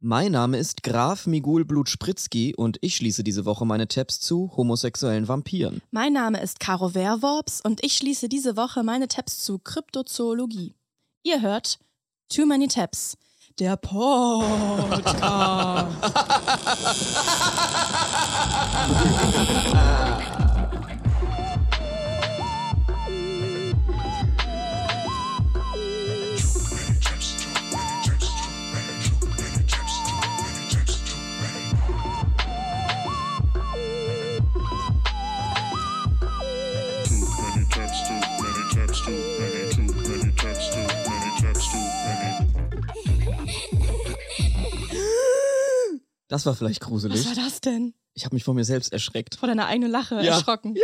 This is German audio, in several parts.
Mein Name ist Graf Migul Blutspritzky und ich schließe diese Woche meine Tabs zu homosexuellen Vampiren. Mein Name ist Caro Werworps und ich schließe diese Woche meine Tabs zu Kryptozoologie. Ihr hört Too Many Tabs, der Podcast. Das war vielleicht Was gruselig. war das denn? Ich habe mich vor mir selbst erschreckt. Vor deiner eigenen Lache Ja. erschrocken. Ja.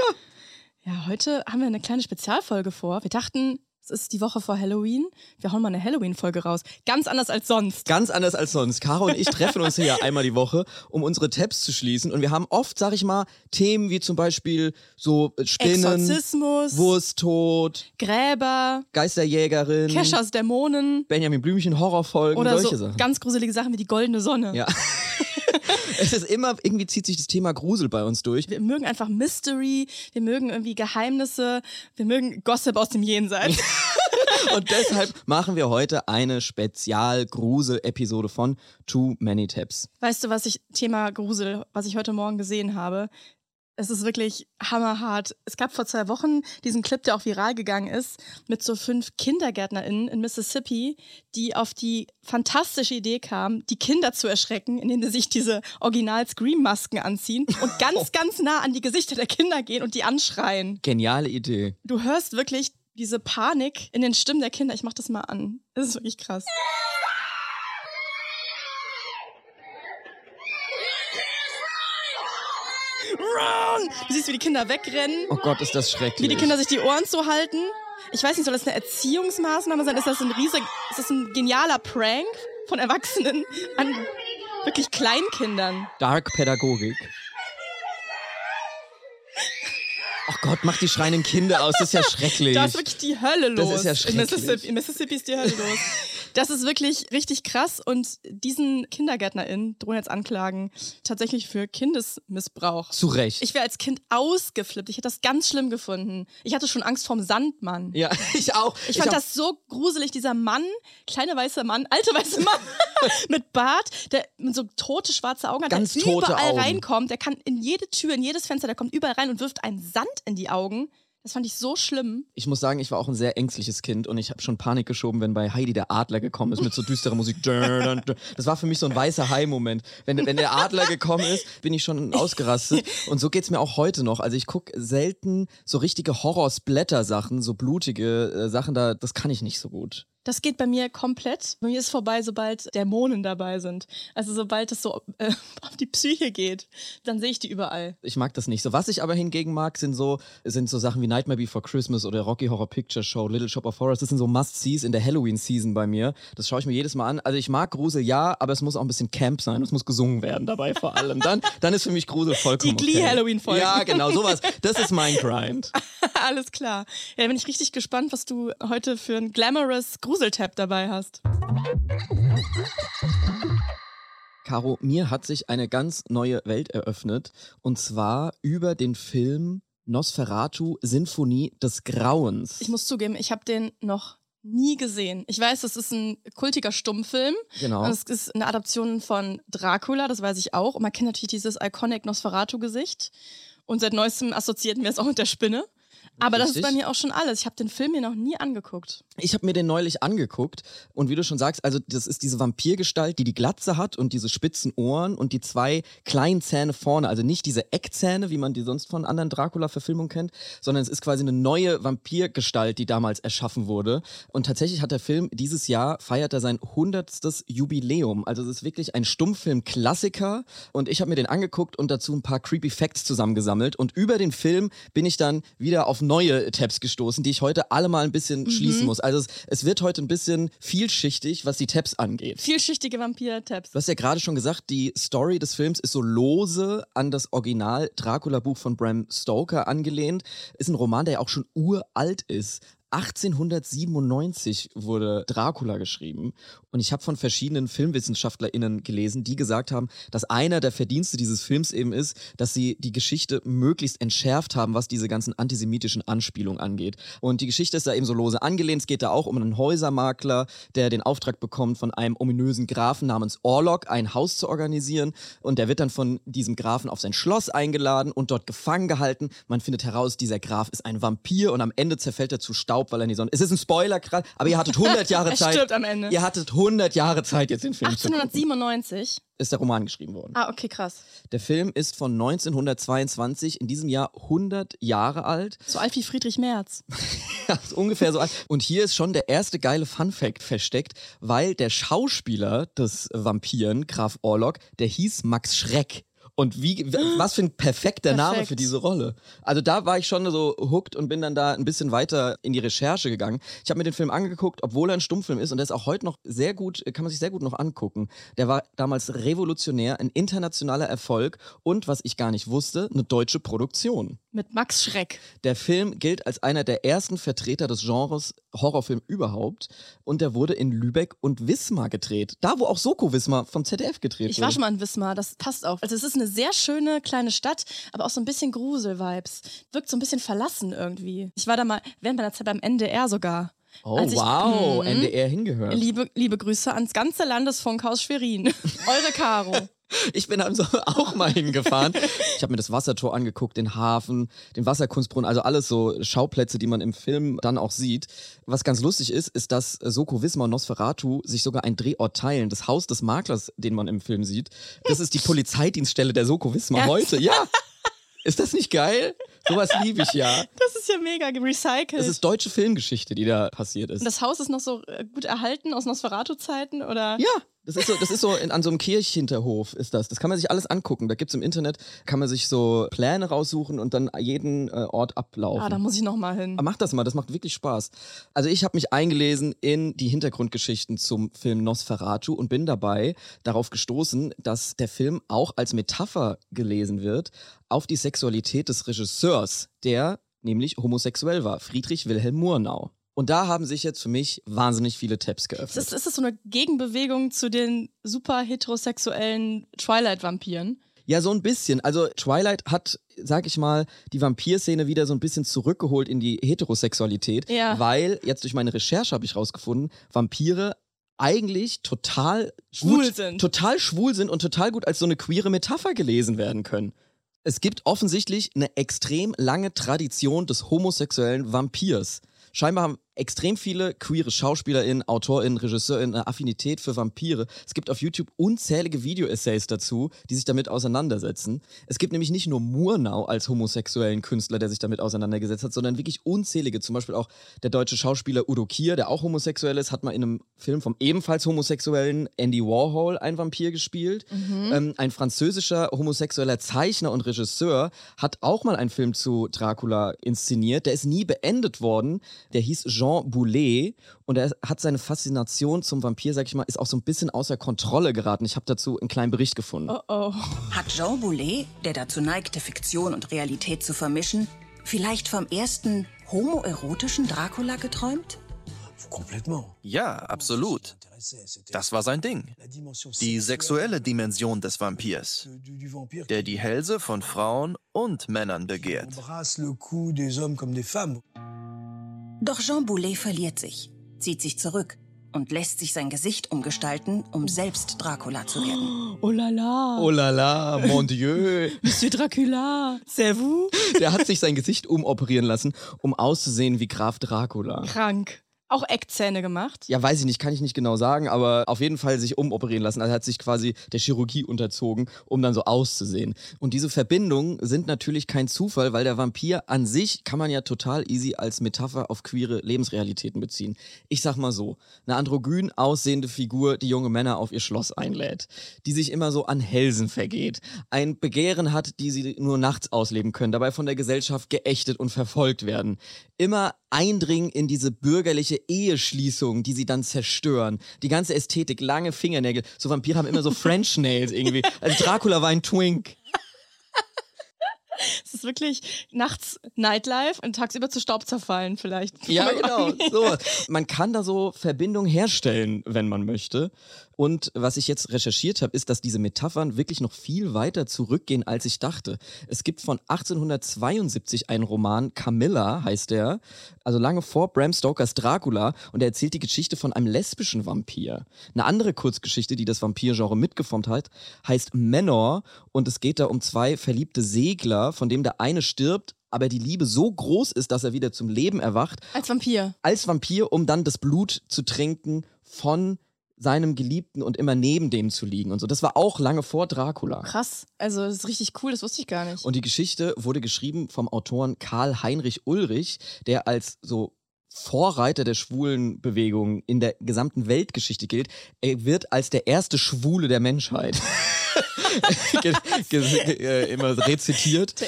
Ja, heute haben wir eine kleine Spezialfolge vor. Wir dachten, es ist die Woche vor Halloween. Wir hauen mal eine Halloween-Folge raus. Ganz anders als sonst. Ganz anders als sonst. Caro und ich treffen uns hier ja einmal die Woche, um unsere Tabs zu schließen. Und wir haben oft, sag ich mal, Themen wie zum Beispiel so Spinnen, Exorzismus, Wursttod, Gräber, Geisterjägerin, Keschers Dämonen Benjamin Blümchen, Horrorfolgen, oder solche so Sachen. ganz gruselige Sachen wie die goldene Sonne. Ja. es ist immer, irgendwie zieht sich das Thema Grusel bei uns durch. Wir mögen einfach Mystery, wir mögen irgendwie Geheimnisse, wir mögen Gossip aus dem Jenseits. Und deshalb machen wir heute eine Spezial-Grusel-Episode von Too Many Tabs. weißt du, was ich, Thema Grusel, was ich heute Morgen gesehen habe? Es ist wirklich hammerhart. Es gab vor zwei Wochen diesen Clip, der auch viral gegangen ist, mit so fünf KindergärtnerInnen in Mississippi, die auf die fantastische Idee kamen, die Kinder zu erschrecken, indem sie sich diese Original-Scream-Masken anziehen und ganz, ganz nah an die Gesichter der Kinder gehen und die anschreien. Geniale Idee. Du hörst wirklich diese Panik in den Stimmen der Kinder. Ich mach das mal an. Das ist wirklich krass. Run! Du siehst, wie die Kinder wegrennen, Oh Gott, ist das schrecklich. wie die Kinder sich die Ohren zuhalten. Ich weiß nicht, soll das eine Erziehungsmaßnahme sein? Ist das ein riesig, ist das ein genialer Prank von Erwachsenen an wirklich Kleinkindern? Dark Pädagogik. Oh Gott, mach die schreienden Kinder aus, das ist ja schrecklich. Da ist wirklich die Hölle los. Das ist ja in, schrecklich. Mississippi, in Mississippi ist die Hölle los. Das ist wirklich richtig krass und diesen KindergärtnerInnen drohen jetzt Anklagen tatsächlich für Kindesmissbrauch. Zu Recht. Ich wäre als Kind ausgeflippt. Ich hätte das ganz schlimm gefunden. Ich hatte schon Angst vorm Sandmann. ja, ich auch. Ich fand auch. das so gruselig, dieser Mann, kleine weiße Mann, alte weiße Mann mit Bart, der mit so tote schwarze Augen hat, Ganz der überall Augen. reinkommt. Der kann in jede Tür, in jedes Fenster, der kommt überall rein und wirft einen Sand in die Augen. Das fand ich so schlimm. Ich muss sagen, ich war auch ein sehr ängstliches Kind und ich habe schon Panik geschoben, wenn bei Heidi der Adler gekommen ist mit so düsterer Musik. Das war für mich so ein weißer Hai-Moment. Wenn, wenn der Adler gekommen ist, bin ich schon ausgerastet. Und so geht's mir auch heute noch. Also ich gucke selten so richtige Horror-Splatter-Sachen, so blutige äh, Sachen, da, das kann ich nicht so gut. Das geht bei mir komplett. Bei mir ist vorbei, sobald Dämonen dabei sind. Also sobald es so äh, auf die Psyche geht, dann sehe ich die überall. Ich mag das nicht so. Was ich aber hingegen mag, sind so, sind so Sachen wie Nightmare Before Christmas oder Rocky Horror Picture Show, Little Shop of Horrors. Das sind so Must-Sees in der Halloween-Season bei mir. Das schaue ich mir jedes Mal an. Also ich mag Grusel, ja, aber es muss auch ein bisschen Camp sein. Es muss gesungen werden dabei vor allem. Dann, dann ist für mich Grusel vollkommen Die Glee-Halloween-Folgen. Ja, genau, sowas. Das ist mein Grind. Alles klar. Ja, da bin ich richtig gespannt, was du heute für ein glamorous Gruseltab dabei hast. Caro, mir hat sich eine ganz neue Welt eröffnet. Und zwar über den Film Nosferatu Sinfonie des Grauens. Ich muss zugeben, ich habe den noch nie gesehen. Ich weiß, das ist ein kultiger Stummfilm. Genau. Es ist eine Adaption von Dracula, das weiß ich auch. Und man kennt natürlich dieses iconic Nosferatu-Gesicht. Und seit neuestem assoziierten wir es auch mit der Spinne. Aber das ist Richtig. bei mir auch schon alles. Ich habe den Film mir noch nie angeguckt. Ich habe mir den neulich angeguckt und wie du schon sagst, also das ist diese Vampirgestalt, die die Glatze hat und diese spitzen Ohren und die zwei kleinen Zähne vorne, also nicht diese Eckzähne, wie man die sonst von anderen Dracula-Verfilmungen kennt, sondern es ist quasi eine neue Vampirgestalt, die damals erschaffen wurde. Und tatsächlich hat der Film dieses Jahr feiert er sein hundertstes Jubiläum. Also es ist wirklich ein Stummfilm-Klassiker und ich habe mir den angeguckt und dazu ein paar creepy Facts zusammengesammelt und über den Film bin ich dann wieder auf neue Tabs gestoßen, die ich heute alle mal ein bisschen schließen muss. Also es, es wird heute ein bisschen vielschichtig, was die Tabs angeht. Vielschichtige Vampir-Tabs. Du hast ja gerade schon gesagt, die Story des Films ist so lose an das Original Dracula-Buch von Bram Stoker angelehnt. Ist ein Roman, der ja auch schon uralt ist. 1897 wurde Dracula geschrieben und ich habe von verschiedenen FilmwissenschaftlerInnen gelesen, die gesagt haben, dass einer der Verdienste dieses Films eben ist, dass sie die Geschichte möglichst entschärft haben, was diese ganzen antisemitischen Anspielungen angeht. Und die Geschichte ist da eben so lose angelehnt. Es geht da auch um einen Häusermakler, der den Auftrag bekommt, von einem ominösen Grafen namens Orlok ein Haus zu organisieren und der wird dann von diesem Grafen auf sein Schloss eingeladen und dort gefangen gehalten. Man findet heraus, dieser Graf ist ein Vampir und am Ende zerfällt er zu Staub, weil er in die Sonne. Es ist ein Spoiler, gerade, aber ihr hattet 100 Jahre Er Zeit. stirbt am Ende. Ihr hattet 100 Jahre Zeit, jetzt den Film zu gucken. 1897. Ist der Roman geschrieben worden. Ah, okay, krass. Der Film ist von 1922, in diesem Jahr 100 Jahre alt. So alt wie Friedrich Merz. Ja, ungefähr so alt. Und hier ist schon der erste geile Fun-Fact versteckt, weil der Schauspieler des Vampiren, Graf Orlok, der hieß Max Schreck. Und wie, was für ein perfekter Name Perfekt. für diese Rolle. Also da war ich schon so hooked und bin dann da ein bisschen weiter in die Recherche gegangen. Ich habe mir den Film angeguckt, obwohl er ein Stummfilm ist und der ist auch heute noch sehr gut, kann man sich sehr gut noch angucken. Der war damals revolutionär, ein internationaler Erfolg und, was ich gar nicht wusste, eine deutsche Produktion. Mit Max Schreck. Der Film gilt als einer der ersten Vertreter des Genres Horrorfilm überhaupt und der wurde in Lübeck und Wismar gedreht. Da, wo auch Soko Wismar vom ZDF gedreht Ich wurde. war schon mal in Wismar, das passt auch. Also es ist eine sehr schöne kleine Stadt, aber auch so ein bisschen Grusel-Vibes. Wirkt so ein bisschen verlassen irgendwie. Ich war da mal während meiner Zeit beim NDR sogar. Oh, ich- wow, Mhm. NDR hingehört. Liebe, liebe Grüße ans ganze Landesfunkhaus Schwerin. Eure Caro. Ich bin also auch mal hingefahren. Ich habe mir das Wassertor angeguckt, den Hafen, den Wasserkunstbrunnen, also alles so Schauplätze, die man im Film dann auch sieht. Was ganz lustig ist, ist, dass Soko Wismar und Nosferatu sich sogar ein Drehort teilen. Das Haus des Maklers, den man im Film sieht, das ist die Polizeidienststelle der Soko Wismar Ja. heute. Ja! Ist das nicht geil? Sowas liebe ich ja. Das ist ja mega recycelt. Das ist deutsche Filmgeschichte, die da passiert ist. Und das Haus ist noch so äh, gut erhalten aus Nosferatu-Zeiten, oder? Ja, das ist so, das ist so in, an so einem Kirchhinterhof ist das. Das kann man sich alles angucken. Da gibt's im Internet, kann man sich so Pläne raussuchen und dann jeden äh, Ort ablaufen. Ah, da muss ich noch mal hin. Aber mach das mal, das macht wirklich Spaß. Also ich habe mich eingelesen in die Hintergrundgeschichten zum Film Nosferatu und bin dabei darauf gestoßen, dass der Film auch als Metapher gelesen wird auf die Sexualität des Regisseurs, der nämlich homosexuell war, Friedrich Wilhelm Murnau. Und da haben sich jetzt für mich wahnsinnig viele Tabs Ist geöffnet. das, ist das so eine Gegenbewegung zu den super heterosexuellen Twilight-Vampiren? Ja, so ein bisschen. Also Twilight hat, sag ich mal, die Vampirszene wieder so ein bisschen zurückgeholt in die Heterosexualität, Ja. weil jetzt durch meine Recherche habe ich rausgefunden, Vampire eigentlich total Schwul gut, sind. total schwul sind und total gut als so eine queere Metapher gelesen werden können. Es gibt offensichtlich eine extrem lange Tradition des homosexuellen Vampirs. Scheinbar haben extrem viele queere SchauspielerInnen, AutorInnen, RegisseurInnen eine Affinität für Vampire. Es gibt auf YouTube unzählige Video-Essays dazu, die sich damit auseinandersetzen. Es gibt nämlich nicht nur Murnau als homosexuellen Künstler, der sich damit auseinandergesetzt hat, sondern wirklich unzählige. Zum Beispiel auch der deutsche Schauspieler Udo Kier, der auch homosexuell ist, hat mal in einem Film vom ebenfalls homosexuellen Andy Warhol ein Vampir gespielt. Ähm, ein französischer homosexueller Zeichner und Regisseur hat auch mal einen Film zu Dracula inszeniert. Der ist nie beendet worden. Der hieß Jean Boulet und er hat seine Faszination zum Vampir, sag ich mal, ist auch so ein bisschen außer Kontrolle geraten. Ich habe dazu einen kleinen Bericht gefunden. Oh oh. Hat Jean Boulet, der dazu neigte, Fiktion und Realität zu vermischen, vielleicht vom ersten homoerotischen Dracula geträumt? Ja, absolut. Das war sein Ding. Die sexuelle Dimension des Vampirs, der die Hälse von Frauen und Männern begehrt. Doch Jean Boulet verliert sich, zieht sich zurück und lässt sich sein Gesicht umgestalten, um selbst Dracula zu werden. Oh la la. Oh la la, mon Dieu. Monsieur Dracula. C'est vous? Der hat sich sein Gesicht umoperieren lassen, um auszusehen wie Graf Dracula. Krank. Auch Eckzähne gemacht. Ja, weiß ich nicht, kann ich nicht genau sagen, aber auf jeden Fall sich umoperieren lassen. Also er hat sich quasi der Chirurgie unterzogen, um dann so auszusehen. Und diese Verbindungen sind natürlich kein Zufall, weil der Vampir an sich kann man ja total easy als Metapher auf queere Lebensrealitäten beziehen. Ich sag mal so, eine androgyn aussehende Figur, die junge Männer auf ihr Schloss einlädt, die sich immer so an Hälsen vergeht, ein Begehren hat, die sie nur nachts ausleben können, dabei von der Gesellschaft geächtet und verfolgt werden. Immer eindringen in diese bürgerliche Eheschließung, die sie dann zerstören. Die ganze Ästhetik, lange Fingernägel. So Vampire haben immer so French Nails irgendwie. Also Dracula war ein Twink. Es ist wirklich nachts Nightlife und tagsüber zu Staub zerfallen vielleicht. Ja, genau. So. Man kann da so Verbindungen herstellen, wenn man möchte. Und was ich jetzt recherchiert habe, ist, dass diese Metaphern wirklich noch viel weiter zurückgehen, als ich dachte. Es gibt von 1872 einen Roman, Camilla heißt der, also lange vor Bram Stokers Dracula, und er erzählt die Geschichte von einem lesbischen Vampir. Eine andere Kurzgeschichte, die das Vampirgenre mitgeformt hat, heißt Menor, und es geht da um zwei verliebte Segler, von dem der eine stirbt, aber die Liebe so groß ist, dass er wieder zum Leben erwacht. Als Vampir. Als Vampir, um dann das Blut zu trinken von seinem Geliebten und immer neben dem zu liegen und so. Das war auch lange vor Dracula. Krass. Also, das ist richtig cool, das wusste ich gar nicht. Und die Geschichte wurde geschrieben vom Autoren Karl Heinrich Ulrich, der als so Vorreiter der schwulen Bewegung in der gesamten Weltgeschichte gilt. Er wird als der erste Schwule der Menschheit äh, immer rezitiert.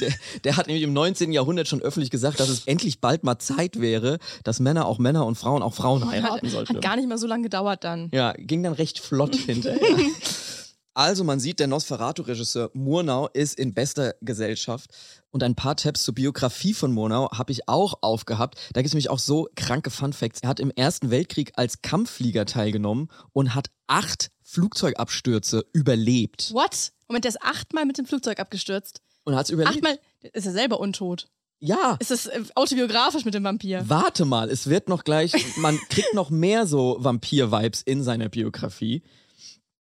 Der, der, hat nämlich im 19. Jahrhundert schon öffentlich gesagt, dass es endlich bald mal Zeit wäre, dass Männer auch Männer und Frauen auch Frauen heiraten hat, sollten. Hat gar nicht mal so lange gedauert dann. Ja, ging dann recht flott hinterher. Also man sieht, der Nosferatu-Regisseur Murnau ist in bester Gesellschaft. Und ein paar Tabs zur Biografie von Murnau habe ich auch aufgehabt. Da gibt es nämlich auch so kranke Fun Facts. Er hat im Ersten Weltkrieg als Kampfflieger teilgenommen und hat acht Flugzeugabstürze überlebt. What? Moment, der ist achtmal mit dem Flugzeug abgestürzt. Und hat es überlebt. Achtmal ist er selber untot. Ja. Ist das äh, autobiografisch mit dem Vampir? Warte mal, es wird noch gleich, man kriegt noch mehr so Vampir-Vibes in seiner Biografie.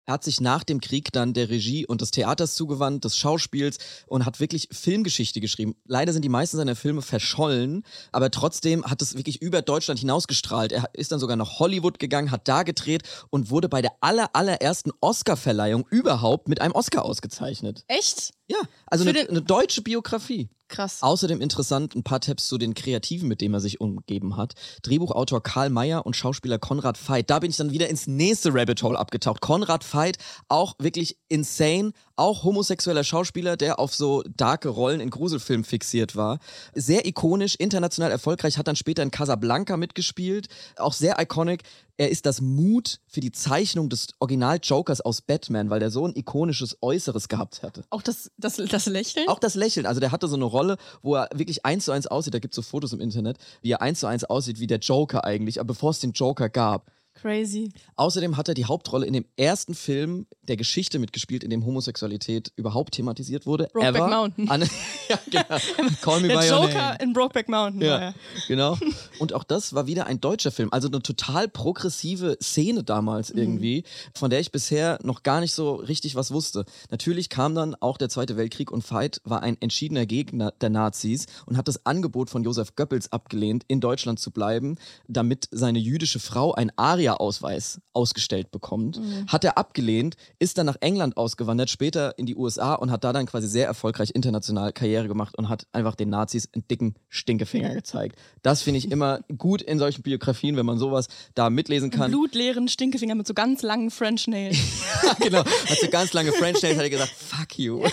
Er hat sich nach dem Krieg dann der Regie und des Theaters zugewandt, des Schauspiels und hat wirklich Filmgeschichte geschrieben. Leider sind die meisten seiner Filme verschollen, aber trotzdem hat es wirklich über Deutschland hinausgestrahlt. Er ist dann sogar nach Hollywood gegangen, hat da gedreht und wurde bei der aller, allerersten Oscar-Verleihung überhaupt mit einem Oscar ausgezeichnet. Echt? Ja, also eine, eine deutsche Biografie. Krass. Außerdem interessant ein paar Tabs zu den Kreativen, mit denen er sich umgeben hat. Drehbuchautor Karl Mayer und Schauspieler Konrad Veit. Da bin ich dann wieder ins nächste Rabbit Hole abgetaucht. Konrad Veit, auch wirklich insane, auch homosexueller Schauspieler, der auf so darke Rollen in Gruselfilmen fixiert war. Sehr ikonisch, international erfolgreich, hat dann später in Casablanca mitgespielt. Auch sehr iconic. Er ist das Mut für die Zeichnung des Original-Jokers aus Batman, weil der so ein ikonisches Äußeres gehabt hatte. Auch das, das, das Lächeln? Auch das Lächeln. Also der hatte so eine Rolle, wo er wirklich eins zu eins aussieht. Da gibt es so Fotos im Internet, wie er eins zu eins aussieht wie der Joker eigentlich, aber bevor es den Joker gab. Crazy. Außerdem hat er die Hauptrolle in dem ersten Film der Geschichte mitgespielt, in dem Homosexualität überhaupt thematisiert wurde. Brokeback ever. Mountain. An, ja, genau. Call me Der by your Joker name. in Brokeback Mountain. Ja, er. genau. Und auch das war wieder ein deutscher Film. Also eine total progressive Szene damals Mhm. irgendwie, von der ich bisher noch gar nicht so richtig was wusste. Natürlich kam dann auch der Zweite Weltkrieg und Veit war ein entschiedener Gegner der Nazis und hat das Angebot von Josef Goebbels abgelehnt, in Deutschland zu bleiben, damit seine jüdische Frau einen ARIA-Ausweis ausgestellt bekommt. Mhm. Hat er abgelehnt, ist dann nach England ausgewandert, später in die USA und hat da dann quasi sehr erfolgreich international Karriere gemacht und hat einfach den Nazis einen dicken Stinkefinger gezeigt. Das finde ich immer gut in solchen Biografien, wenn man sowas da mitlesen kann. Blutleeren Stinkefinger mit so ganz langen French Nails. genau. Hat so ganz lange French Nails, hat er gesagt, fuck you.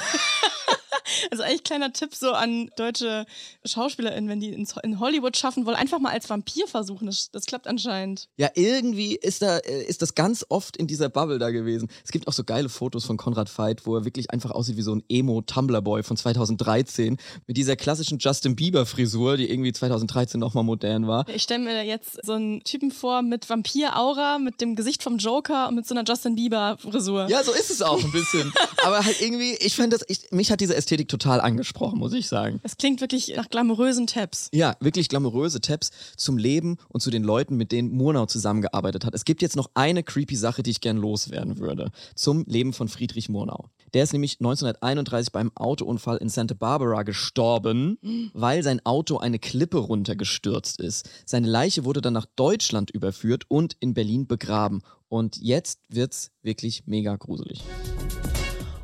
Also eigentlich kleiner Tipp so an deutsche SchauspielerInnen, wenn die in Hollywood schaffen wollen, einfach mal als Vampir versuchen. Das, das klappt anscheinend. Ja, irgendwie ist, da, äh, ist das ganz oft in dieser Bubble da gewesen. Es gibt auch so geile Fotos von Konrad Veit, wo er wirklich einfach aussieht wie so ein Emo-Tumblr-Boy von 2013 mit dieser klassischen Justin Bieber-Frisur, die irgendwie 2013 nochmal modern war. Ich stelle mir jetzt so einen Typen vor mit Vampir-Aura, mit dem Gesicht vom Joker und mit so einer Justin Bieber-Frisur. Ja, so ist es auch ein bisschen. Aber halt irgendwie, ich fand das, ich, mich hat diese Ästhetik total angesprochen, muss ich sagen. Es klingt wirklich nach glamourösen Tabs. Ja, wirklich glamouröse Tabs zum Leben und zu den Leuten, mit denen Murnau zusammengearbeitet hat. Es gibt jetzt noch eine creepy Sache, die ich gern loswerden würde. Zum Leben von Friedrich Murnau. Der ist nämlich 1931 beim Autounfall in Santa Barbara gestorben, weil sein Auto eine Klippe runtergestürzt ist. Seine Leiche wurde dann nach Deutschland überführt und in Berlin begraben. Und jetzt wird's wirklich mega gruselig.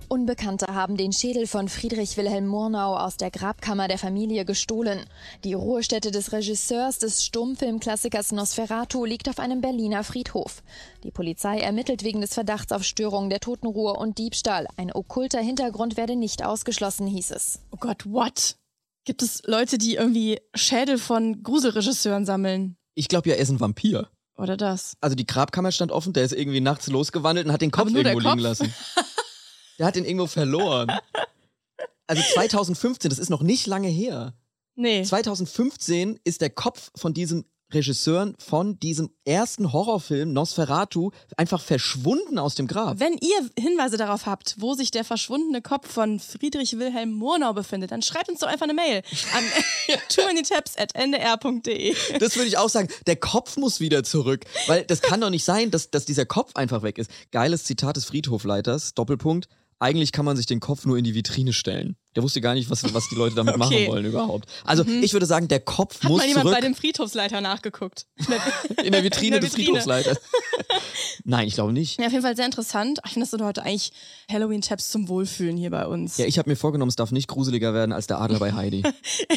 Unbekannte haben den Schädel von Friedrich Wilhelm Murnau aus der Grabkammer der Familie gestohlen. Die Ruhestätte des Regisseurs des Stummfilmklassikers Nosferatu liegt auf einem Berliner Friedhof. Die Polizei ermittelt wegen des Verdachts auf Störung der Totenruhe und Diebstahl. Ein okkulter Hintergrund werde nicht ausgeschlossen, hieß es. Oh Gott, what? Gibt es Leute, die irgendwie Schädel von Gruselregisseuren sammeln? Ich glaube ja, er ist ein Vampir. Oder das? Also die Grabkammer stand offen, der ist irgendwie nachts losgewandelt und hat den Kopf irgendwo liegen Kopf? lassen. Der hat den irgendwo verloren. Also 2015, das ist noch nicht lange her. Nee. 2015 ist der Kopf von diesem Regisseur von diesem ersten Horrorfilm Nosferatu einfach verschwunden aus dem Grab. Wenn ihr Hinweise darauf habt, wo sich der verschwundene Kopf von Friedrich Wilhelm Murnau befindet, dann schreibt uns doch einfach eine Mail an too many tabs at ndr.de. Das würde ich auch sagen. Der Kopf muss wieder zurück, weil das kann doch nicht sein, dass, dass dieser Kopf einfach weg ist. Geiles Zitat des Friedhofleiters, Doppelpunkt. Eigentlich kann man sich den Kopf nur in die Vitrine stellen. Der wusste gar nicht, was, was die Leute damit Okay. machen wollen überhaupt. Also ich würde sagen, der Kopf Hat muss mal jemand zurück bei dem Friedhofsleiter nachgeguckt? in der Vitrine in der des Vitrine. Friedhofsleiters. Nein, ich glaube nicht. Ja, auf jeden Fall sehr interessant. Ich finde, das sind heute eigentlich Halloween-Tabs zum Wohlfühlen hier bei uns. Ja, ich habe mir vorgenommen, es darf nicht gruseliger werden als der Adler bei Heidi.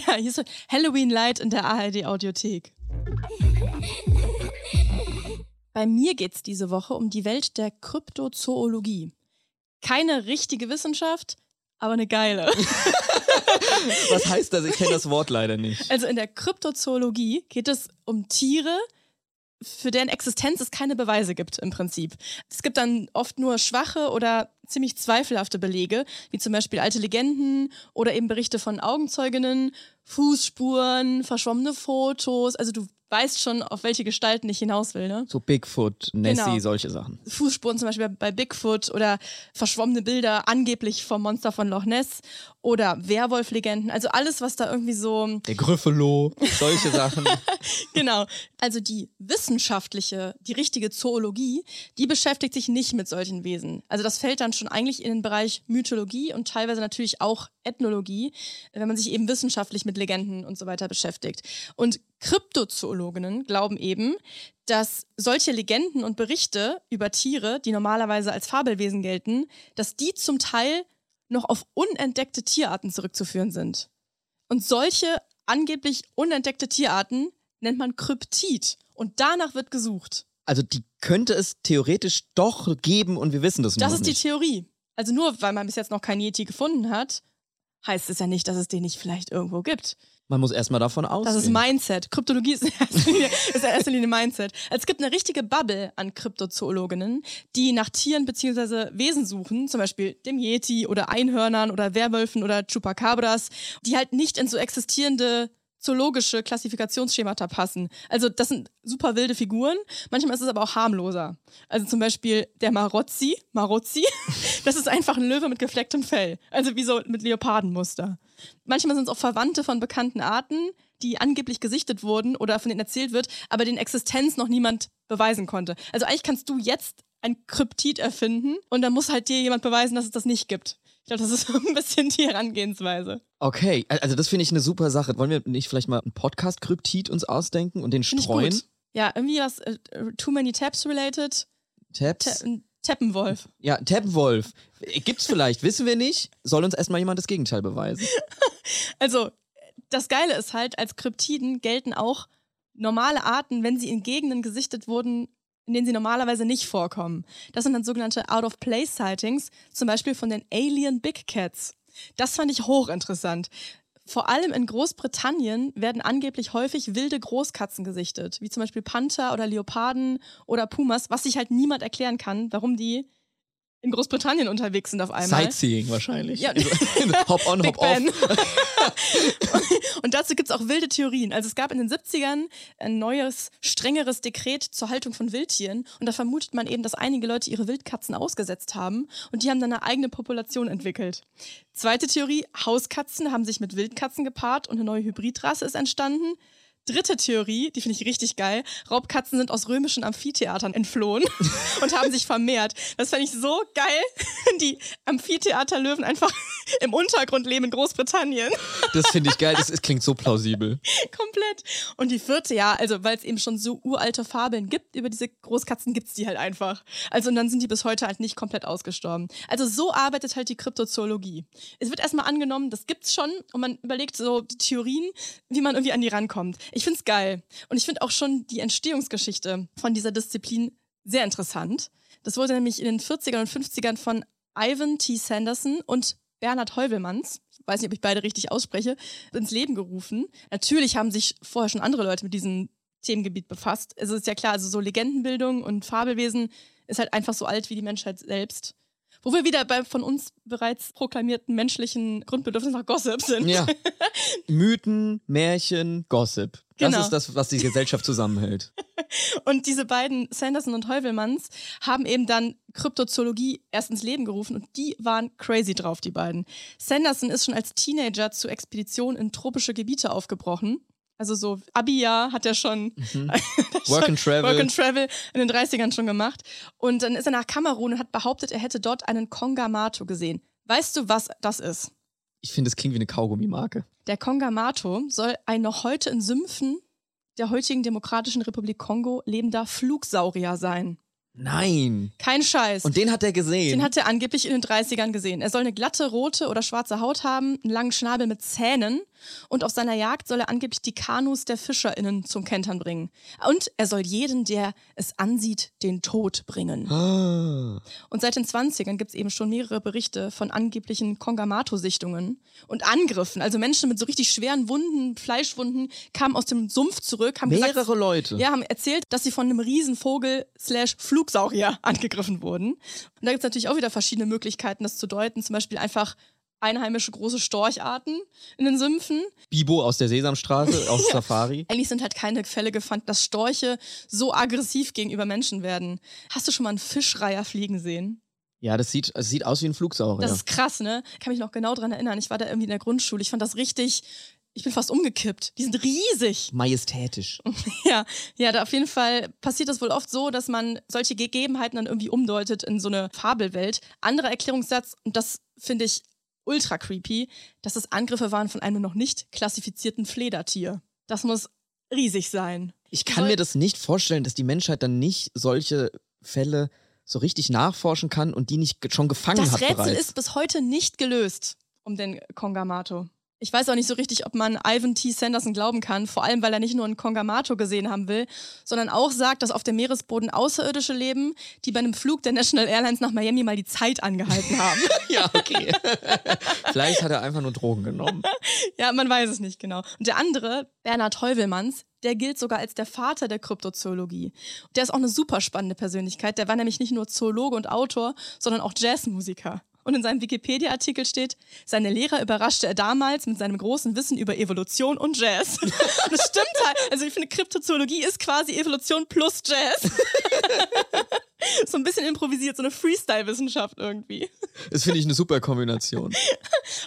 Ja, hier ist so Halloween Light in der ARD Audiothek. Bei mir geht es diese Woche um die Welt der Kryptozoologie. Keine richtige Wissenschaft, aber eine geile. Was heißt das? Ich kenne das Wort leider nicht. Also in der Kryptozoologie geht es um Tiere, für deren Existenz es keine Beweise gibt im Prinzip. Es gibt dann oft nur schwache oder ziemlich zweifelhafte Belege, wie zum Beispiel alte Legenden oder eben Berichte von Augenzeuginnen, Fußspuren, verschwommene Fotos. Also du weißt schon, auf welche Gestalten ich hinaus will, ne? So Bigfoot, Nessie, Genau. solche Sachen. Fußspuren zum Beispiel bei Bigfoot oder verschwommene Bilder angeblich vom Monster von Loch Ness oder Werwolf-Legenden. Also alles, was da irgendwie so Der Gryffalo, solche Sachen. Genau. Also die wissenschaftliche, die richtige Zoologie, die beschäftigt sich nicht mit solchen Wesen. Also das fällt dann schon eigentlich in den Bereich Mythologie und teilweise natürlich auch Ethnologie, wenn man sich eben wissenschaftlich mit Legenden und so weiter beschäftigt. Und Kryptozoologinnen glauben eben, dass solche Legenden und Berichte über Tiere, die normalerweise als Fabelwesen gelten, dass die zum Teil noch auf unentdeckte Tierarten zurückzuführen sind. Und solche angeblich unentdeckte Tierarten nennt man Kryptid. Und danach wird gesucht. Also die könnte es theoretisch doch geben und wir wissen das, Das noch ist die nicht. Theorie. Also nur weil man bis jetzt noch keinen Yeti gefunden hat, heißt es ja nicht, dass es den nicht vielleicht irgendwo gibt. Man muss erstmal davon ausgehen. Das ist Mindset. Kryptologie ist in erster Linie, ist in erster Linie Mindset. Es gibt eine richtige Bubble an Kryptozoologinnen, die nach Tieren bzw. Wesen suchen, zum Beispiel dem Yeti oder Einhörnern oder Werwölfen oder Chupacabras, die halt nicht in so existierende zoologische Klassifikationsschemata passen. Also das sind super wilde Figuren, manchmal ist es aber auch harmloser. Also zum Beispiel der Marozzi, Marozzi, das ist einfach ein Löwe mit geflecktem Fell, also wie so mit Leopardenmuster. Manchmal sind es auch Verwandte von bekannten Arten, die angeblich gesichtet wurden oder von denen erzählt wird, aber deren Existenz noch niemand beweisen konnte. Also eigentlich kannst du jetzt ein Kryptid erfinden und dann muss halt dir jemand beweisen, dass es das nicht gibt. Ich glaube, das ist so ein bisschen die Herangehensweise. Okay, also das finde ich eine super Sache. Wollen wir nicht vielleicht mal einen Podcast-Kryptid uns ausdenken und den Finde ich streuen? Ja, irgendwie was äh, Too Many Tabs related. Tabs? Ta Teppenwolf. Ja, Tappenwolf. Gibt's vielleicht, wissen wir nicht. Soll uns erstmal jemand das Gegenteil beweisen. Also, das Geile ist halt, als Kryptiden gelten auch normale Arten, wenn sie in Gegenden gesichtet wurden, in denen sie normalerweise nicht vorkommen. Das sind dann sogenannte Out-of-Place-Sightings, zum Beispiel von den Alien Big Cats. Das fand ich hochinteressant. Vor allem in Großbritannien werden angeblich häufig wilde Großkatzen gesichtet, wie zum Beispiel Panther oder Leoparden oder Pumas, was sich halt niemand erklären kann, warum die in Großbritannien unterwegs sind auf einmal. Sightseeing wahrscheinlich. Ja. hop on, hop off. Und dazu gibt es auch wilde Theorien. Also es gab in den 70ern ein neues, strengeres Dekret zur Haltung von Wildtieren. Und da vermutet man eben, dass einige Leute ihre Wildkatzen ausgesetzt haben. Und die haben dann eine eigene Population entwickelt. Zweite Theorie, Hauskatzen haben sich mit Wildkatzen gepaart und eine neue Hybridrasse ist entstanden. Dritte Theorie, die finde ich richtig geil. Raubkatzen sind aus römischen Amphitheatern entflohen und haben sich vermehrt. Das fand ich so geil. Die Amphitheaterlöwen einfach im Untergrund leben in Großbritannien. Das finde ich geil. Das ist, klingt so plausibel. Komplett. Und die vierte, ja, also weil es eben schon so uralte Fabeln gibt über diese Großkatzen, gibt es die halt einfach. Also und dann sind die bis heute halt nicht komplett ausgestorben. Also so arbeitet halt die Kryptozoologie. Es wird erstmal angenommen, das gibt's schon und man überlegt so die Theorien, wie man irgendwie an die rankommt. Ich find's geil. Und ich finde auch schon die Entstehungsgeschichte von dieser Disziplin sehr interessant. Das wurde nämlich in den 40ern und 50ern von Ivan T. Sanderson und Bernhard Heuvelmanns, ich weiß nicht, ob ich beide richtig ausspreche, ins Leben gerufen. Natürlich haben sich vorher schon andere Leute mit diesem Themengebiet befasst. Es ist ja klar, also so Legendenbildung und Fabelwesen ist halt einfach so alt wie die Menschheit selbst. Wo wir wieder bei von uns bereits proklamierten menschlichen Grundbedürfnissen nach Gossip sind. Ja. Mythen, Märchen, Gossip. Das Genau. ist das, was die Gesellschaft zusammenhält. Und diese beiden, Sanderson und Heuvelmanns, haben eben dann Kryptozoologie erst ins Leben gerufen und die waren crazy drauf, die beiden. Sanderson ist schon als Teenager zu Expeditionen in tropische Gebiete aufgebrochen. Also so Abi-Jahr hat er schon, Work and Travel. Work and Travel in den 30ern schon gemacht. Und dann ist er nach Kamerun und hat behauptet, er hätte dort einen Kongamato gesehen. Weißt du, was das ist? Ich finde, es klingt wie eine Kaugummimarke. Der Kongamato soll ein noch heute in Sümpfen der heutigen Demokratischen Republik Kongo lebender Flugsaurier sein. Nein. Kein Scheiß. Und den hat er gesehen. Den hat er angeblich in den 30ern gesehen. Er soll eine glatte, rote oder schwarze Haut haben, einen langen Schnabel mit Zähnen und auf seiner Jagd soll er angeblich die Kanus der FischerInnen zum Kentern bringen. Und er soll jeden, der es ansieht, den Tod bringen. Ah. Und seit den 20ern gibt es eben schon mehrere Berichte von angeblichen Kongamato-Sichtungen und Angriffen. Also Menschen mit so richtig schweren Wunden, Fleischwunden, kamen aus dem Sumpf zurück, haben Mehrere gesagt, Leute. ja, haben erzählt, dass sie von einem Riesenvogel slash Flugsaurier angegriffen wurden. Und da gibt es natürlich auch wieder verschiedene Möglichkeiten, das zu deuten. Zum Beispiel einfach einheimische große Storcharten in den Sümpfen. Bibo aus der Sesamstraße, aus Safari. Eigentlich sind halt keine Fälle gefunden, dass Storche so aggressiv gegenüber Menschen werden. Hast du schon mal einen Fischreiher fliegen sehen? Ja, das sieht, es sieht aus wie ein Flugsaurier. Das ist krass, ne? Ich kann mich noch genau dran erinnern. Ich war da irgendwie in der Grundschule. Ich fand das richtig. Ich bin fast umgekippt. Die sind riesig. Majestätisch. Ja, ja, da auf jeden Fall passiert das wohl oft so, dass man solche Gegebenheiten dann irgendwie umdeutet in so eine Fabelwelt. Anderer Erklärungssatz, und das finde ich ultra creepy, dass es Angriffe waren von einem noch nicht klassifizierten Fledertier. Das muss riesig sein. Ich kann Soll- mir das nicht vorstellen, dass die Menschheit dann nicht solche Fälle so richtig nachforschen kann und die nicht schon gefangen Das hat Rätsel bereits. ist bis heute nicht gelöst um den Kongamato. Ich weiß auch nicht so richtig, ob man Ivan T. Sanderson glauben kann, vor allem weil er nicht nur einen Kongamato gesehen haben will, sondern auch sagt, dass auf dem Meeresboden Außerirdische leben, die bei einem Flug der National Airlines nach Miami mal die Zeit angehalten haben. ja, okay. Vielleicht hat er einfach nur Drogen genommen. ja, man weiß es nicht genau. Und der andere, Bernhard Heuvelmanns, der gilt sogar als der Vater der Kryptozoologie. Der ist auch eine super spannende Persönlichkeit. Der war nämlich nicht nur Zoologe und Autor, sondern auch Jazzmusiker. Und in seinem Wikipedia-Artikel steht, seine Lehrer überraschte er damals mit seinem großen Wissen über Evolution und Jazz. das stimmt halt. Also ich finde, Kryptozoologie ist quasi Evolution plus Jazz. so ein bisschen improvisiert, so eine Freestyle-Wissenschaft irgendwie. Das finde ich eine super Kombination.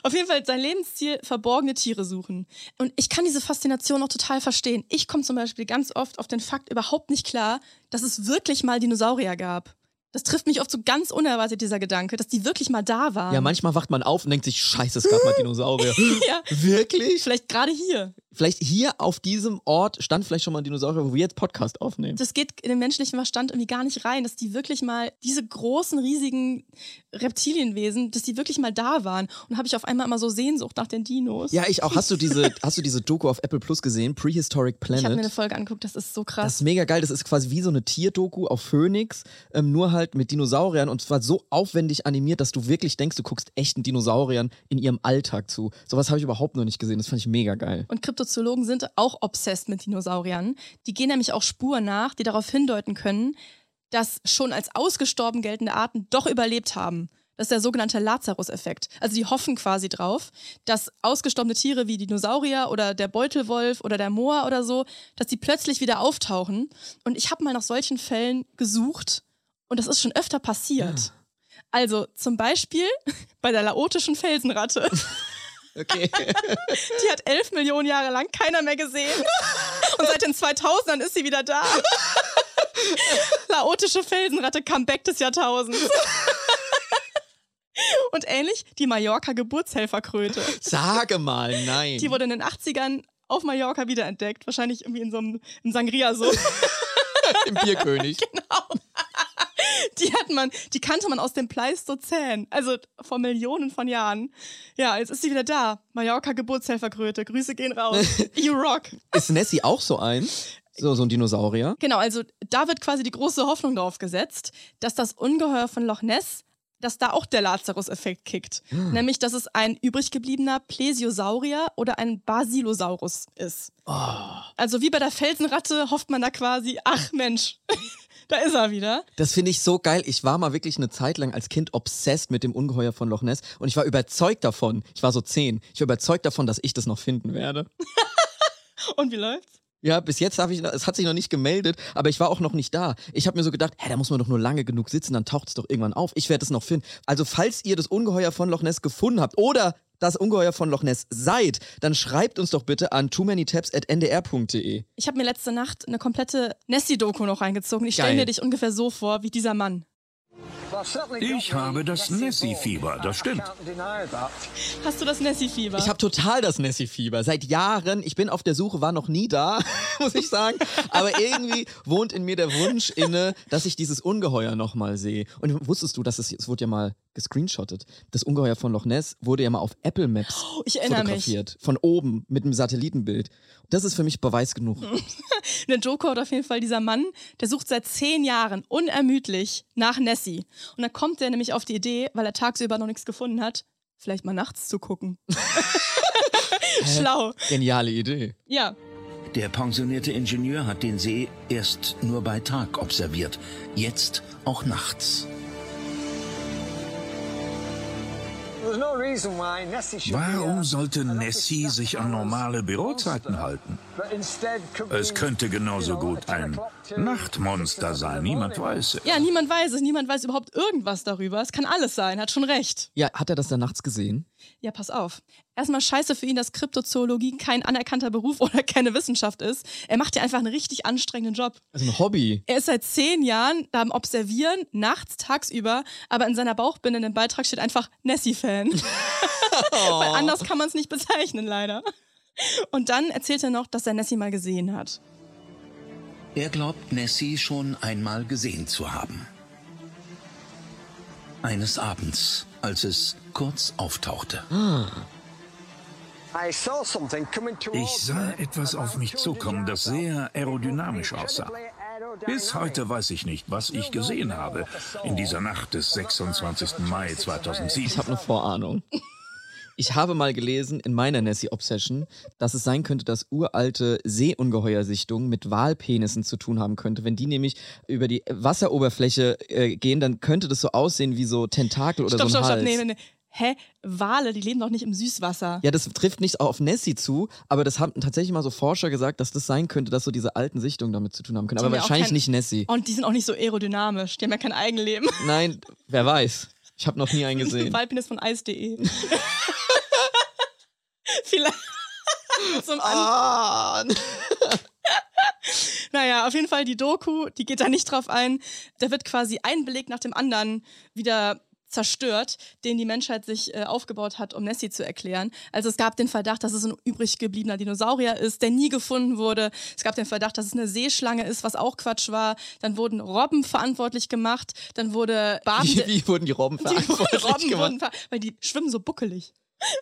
Auf jeden Fall sein Lebensziel, verborgene Tiere suchen. Und ich kann diese Faszination auch total verstehen. Ich komme zum Beispiel ganz oft auf den Fakt überhaupt nicht klar, dass es wirklich mal Dinosaurier gab. Das trifft mich oft so ganz unerwartet, dieser Gedanke, dass die wirklich mal da waren. Ja, manchmal wacht man auf und denkt sich, scheiße, es gab mal Dinosaurier. Ja. Wirklich? Vielleicht gerade hier. Vielleicht hier auf diesem Ort stand vielleicht schon mal ein Dinosaurier, wo wir jetzt Podcast aufnehmen. Das geht in den menschlichen Verstand irgendwie gar nicht rein, dass die wirklich mal, diese großen, riesigen Reptilienwesen, dass die wirklich mal da waren. Und habe ich auf einmal immer so Sehnsucht nach den Dinos. Ja, ich auch. Hast du diese, hast du diese Doku auf Apple Plus gesehen? Prehistoric ich habe mir eine Planet. Folge angeguckt, das ist so Das krass. ist mega geil. Das ist quasi wie so eine Tierdoku auf Phoenix, ähm, nur halt mit Dinosauriern und zwar so aufwendig animiert, dass du wirklich denkst, du guckst echten Dinosauriern in ihrem Alltag zu. Sowas habe ich überhaupt noch nicht gesehen. Das fand ich mega geil. Und Kryptozoologen sind auch obsessed mit Dinosauriern. Die gehen nämlich auch Spuren nach, die darauf hindeuten können, dass schon als ausgestorben geltende Arten doch überlebt haben. Das ist der sogenannte Lazarus-Effekt. Also die hoffen quasi drauf, dass ausgestorbene Tiere wie Dinosaurier oder der Beutelwolf oder der Moa oder so, dass die plötzlich wieder auftauchen. Und ich habe mal nach solchen Fällen gesucht und das ist schon öfter passiert. Also zum Beispiel bei der laotischen Felsenratte. Okay. Die hat elf Millionen Jahre lang keiner mehr gesehen. Und seit den 2000ern ist sie wieder da. Laotische Felsenratte, Comeback des Jahrtausends. Und ähnlich die Mallorca-Geburtshelferkröte. Sage mal, nein. Die wurde in den 80ern auf Mallorca wiederentdeckt. Wahrscheinlich irgendwie in so einem im Sangria so. im Bierkönig. Die hat man, die kannte man aus dem Pleistozän, also vor Millionen von Jahren. Ja, jetzt ist sie wieder da. Mallorca Geburtshelferkröte. Grüße gehen raus. You rock. Ist Nessie auch so eins? So, so ein Dinosaurier? Genau, also da wird quasi die große Hoffnung drauf gesetzt, dass das Ungeheuer von Loch Ness, dass da auch der Lazarus-Effekt kickt. Nämlich, dass es ein übrig gebliebener Plesiosaurier oder ein Basilosaurus ist. Also wie bei der Felsenratte hofft man da quasi, ach Mensch, Da ist er wieder. Das finde ich so geil. Ich war mal wirklich eine Zeit lang als Kind obsessed mit dem Ungeheuer von Loch Ness und ich war überzeugt davon, ich war so zehn, ich war überzeugt davon, dass ich das noch finden werde. Und wie läuft's? Ja, bis jetzt habe ich, es hat sich noch nicht gemeldet, aber ich war auch noch nicht da. Ich habe mir so gedacht, hä, da muss man doch nur lange genug sitzen, dann taucht es doch irgendwann auf. Ich werde es noch finden. Also falls ihr das Ungeheuer von Loch Ness gefunden habt oder das Ungeheuer von Loch Ness seid, dann schreibt uns doch bitte an too many tabs at ndr.de. Ich habe mir letzte Nacht eine komplette Nessie-Doku noch reingezogen. Ich stelle mir dich ungefähr so vor wie dieser Mann. Ich habe das Nessie-Fieber, das stimmt. Hast du das Nessie-Fieber? Ich habe total das Nessie-Fieber. Seit Jahren. Ich bin auf der Suche, war noch nie da, muss ich sagen. Aber irgendwie wohnt in mir der Wunsch inne, dass ich dieses Ungeheuer nochmal sehe. Und wusstest du, dass es, es wurde ja mal gescreenshottet. Das Ungeheuer von Loch Ness wurde ja mal auf Apple Maps Oh, ich erinnere mich. fotografiert. Von oben mit einem Satellitenbild. Das ist für mich Beweis genug. Eine Doku hat auf jeden Fall dieser Mann, der sucht seit zehn Jahren unermüdlich nach Nessie. Und dann kommt er nämlich auf die Idee, weil er tagsüber noch nichts gefunden hat, vielleicht mal nachts zu gucken. Schlau. Geniale Idee. Ja. Der pensionierte Ingenieur hat den See erst nur bei Tag observiert, jetzt auch nachts. Warum sollte Nessie sich an normale Bürozeiten halten? Es könnte genauso gut ein Nachtmonster sein, niemand weiß es. Ja, niemand weiß es. Niemand weiß überhaupt irgendwas darüber. Es kann alles sein. Hat schon recht. Ja, hat er das da nachts gesehen? Ja, pass auf. Erstmal scheiße für ihn, dass Kryptozoologie kein anerkannter Beruf oder keine Wissenschaft ist. Er macht ja einfach einen richtig anstrengenden Job. Also ein Hobby. Er ist seit zehn Jahren da am Observieren, nachts, tagsüber, aber in seiner Bauchbinde in dem Beitrag steht einfach Nessie-Fan. Weil anders kann man es nicht bezeichnen, leider. Und dann erzählt er noch, dass er Nessie mal gesehen hat. Er glaubt, Nessie schon einmal gesehen zu haben. Eines Abends, als es kurz auftauchte. Ich sah etwas auf mich zukommen, das sehr aerodynamisch aussah. Bis heute weiß ich nicht, was ich gesehen habe in dieser Nacht des 26. Mai Ich 2007. habe eine Vorahnung. Ich habe mal gelesen in meiner Nessie-Obsession, dass es sein könnte, dass uralte Seeungeheuersichtungen mit Walpenissen zu tun haben könnte. Wenn die nämlich über die Wasseroberfläche äh, gehen, dann könnte das so aussehen wie so Tentakel oder stopp, so ein stopp, Hals. stopp. Nee, nee, nee. Hä? Wale, die leben doch nicht im Süßwasser. Ja, das trifft nicht auf Nessie zu, aber das haben tatsächlich mal so Forscher gesagt, dass das sein könnte, dass so diese alten Sichtungen damit zu tun haben können. Die Aber haben wahrscheinlich kein- nicht Nessie. Und die sind auch nicht so aerodynamisch. Die haben ja kein Eigenleben. Nein, wer weiß. Ich habe noch nie einen gesehen. Waldpenis von Eis.de. Vielleicht. Zum Ah, Naja, auf jeden Fall die Doku, die geht da nicht drauf ein. Da wird quasi ein Beleg nach dem anderen wieder zerstört, den die Menschheit sich äh, aufgebaut hat, um Nessie zu erklären. Also es gab den Verdacht, dass es ein übrig gebliebener Dinosaurier ist, der nie gefunden wurde. Es gab den Verdacht, dass es eine Seeschlange ist, was auch Quatsch war. Dann wurden Robben verantwortlich gemacht. Dann wurde wie, badende... wie wurden die Robben die verantwortlich Robben gemacht? wurden ver weil die schwimmen so buckelig.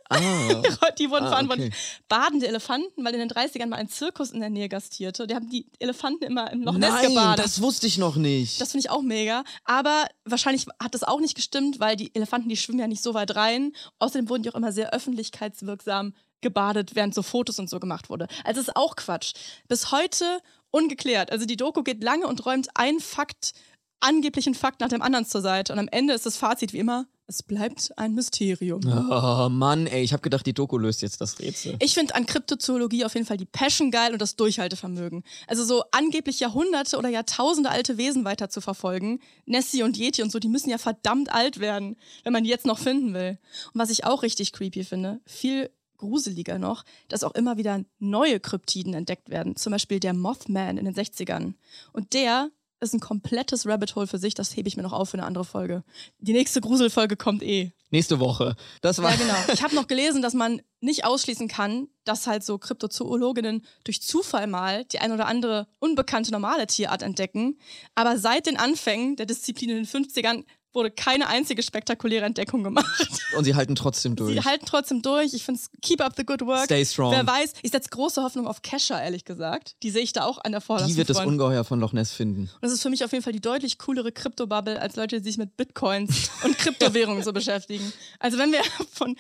Ah. Die wurden Ah, verantwortlich. okay. Badende Elefanten, weil in den 30ern mal ein Zirkus in der Nähe gastierte. Die haben die Elefanten immer im Loch Ness Nein, gebadet. das wusste ich noch nicht. Das finde ich auch mega. Aber wahrscheinlich hat das auch nicht gestimmt, weil die Elefanten, die schwimmen ja nicht so weit rein. Außerdem wurden die auch immer sehr öffentlichkeitswirksam gebadet, während so Fotos und so gemacht wurde. Also das ist auch Quatsch. Bis heute ungeklärt. Also die Doku geht lange und räumt einen Fakt, angeblichen Fakt nach dem anderen zur Seite. Und am Ende ist das Fazit wie immer, es bleibt ein Mysterium. Oh Mann, ey, ich habe gedacht, die Doku löst jetzt das Rätsel. Ich finde an Kryptozoologie auf jeden Fall die Passion geil und das Durchhaltevermögen. Also so angeblich Jahrhunderte oder Jahrtausende alte Wesen weiter zu verfolgen. Nessie und Yeti und so, die müssen ja verdammt alt werden, wenn man die jetzt noch finden will. Und was ich auch richtig creepy finde, viel gruseliger noch, dass auch immer wieder neue Kryptiden entdeckt werden. Zum Beispiel der Mothman in den 60ern. Und der ist ein komplettes Rabbit Hole für sich, das hebe ich mir noch auf für eine andere Folge. Die nächste Gruselfolge kommt eh. Nächste Woche. Das war Ja, genau. Ich habe noch gelesen, dass man nicht ausschließen kann, dass halt so Kryptozoologinnen durch Zufall mal die ein oder andere unbekannte normale Tierart entdecken. Aber seit den Anfängen der Disziplin in den 50ern wurde keine einzige spektakuläre Entdeckung gemacht. Und sie halten trotzdem durch. Sie halten trotzdem durch. Ich finde es keep up the good work. Stay strong. Wer weiß, ich setze große Hoffnung auf Kesha, ehrlich gesagt. Die sehe ich da auch an der vordersten Die wird das Front. Ungeheuer von Loch Ness finden. Und das ist für mich auf jeden Fall die deutlich coolere Kryptobubble, als Leute, die sich mit Bitcoins und Kryptowährungen so beschäftigen. Also wenn wir von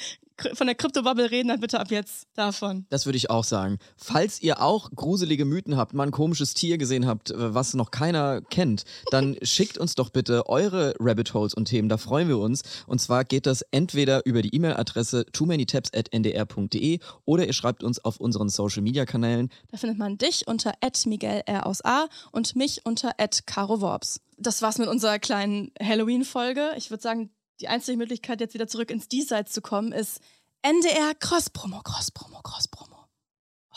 von der Kryptobubble reden, dann bitte ab jetzt davon. Das würde ich auch sagen. Falls ihr auch gruselige Mythen habt, mal ein komisches Tier gesehen habt, äh, was noch keiner kennt, dann schickt uns doch bitte eure Rabbit Holes und Themen, da freuen wir uns. Und zwar geht das entweder über die E-Mail-Adresse too many ndr.de oder ihr schreibt uns auf unseren Social-Media-Kanälen. Da findet man dich unter Miguel R aus A und mich unter Caro Worps. Das war's mit unserer kleinen Halloween-Folge. Ich würde sagen, die einzige Möglichkeit, jetzt wieder zurück ins Diesseits zu kommen, ist NDR Cross-Promo, Cross-Promo, Cross-Promo.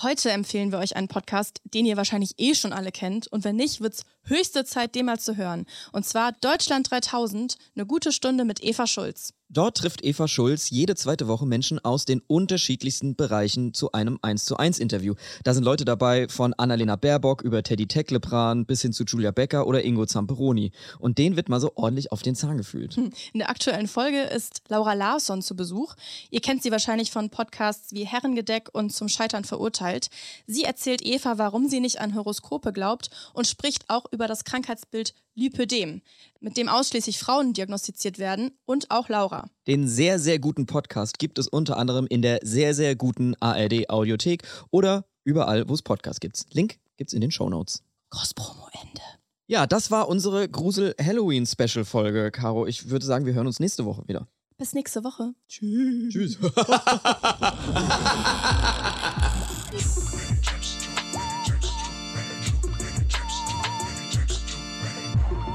Heute empfehlen wir euch einen Podcast, den ihr wahrscheinlich eh schon alle kennt. Und wenn nicht, wird's höchste Zeit, den mal zu hören. Und zwar Deutschland 3000, eine gute Stunde mit Eva Schulz. Dort trifft Eva Schulz jede zweite Woche Menschen aus den unterschiedlichsten Bereichen zu einem 1 zu 1 Interview. Da sind Leute dabei von Annalena Baerbock über Teddy Tecklepran bis hin zu Julia Becker oder Ingo Zamperoni. Und den wird mal so ordentlich auf den Zahn gefühlt. Hm. In der aktuellen Folge ist Laura Larsson zu Besuch. Ihr kennt sie wahrscheinlich von Podcasts wie Herrengedeck und Zum Scheitern verurteilt. Sie erzählt Eva, warum sie nicht an Horoskope glaubt und spricht auch über das Krankheitsbild Lipödem, mit dem ausschließlich Frauen diagnostiziert werden und auch Laura. Den sehr, sehr guten Podcast gibt es unter anderem in der sehr, sehr guten ARD Audiothek oder überall, wo es Podcasts gibt. Link gibt's in den Show Notes. Cross-Promo Ende. Ja, das war unsere Grusel-Halloween-Special-Folge, Caro. Ich würde sagen, wir hören uns nächste Woche wieder. Bis nächste Woche. Tschüss. Tschüss.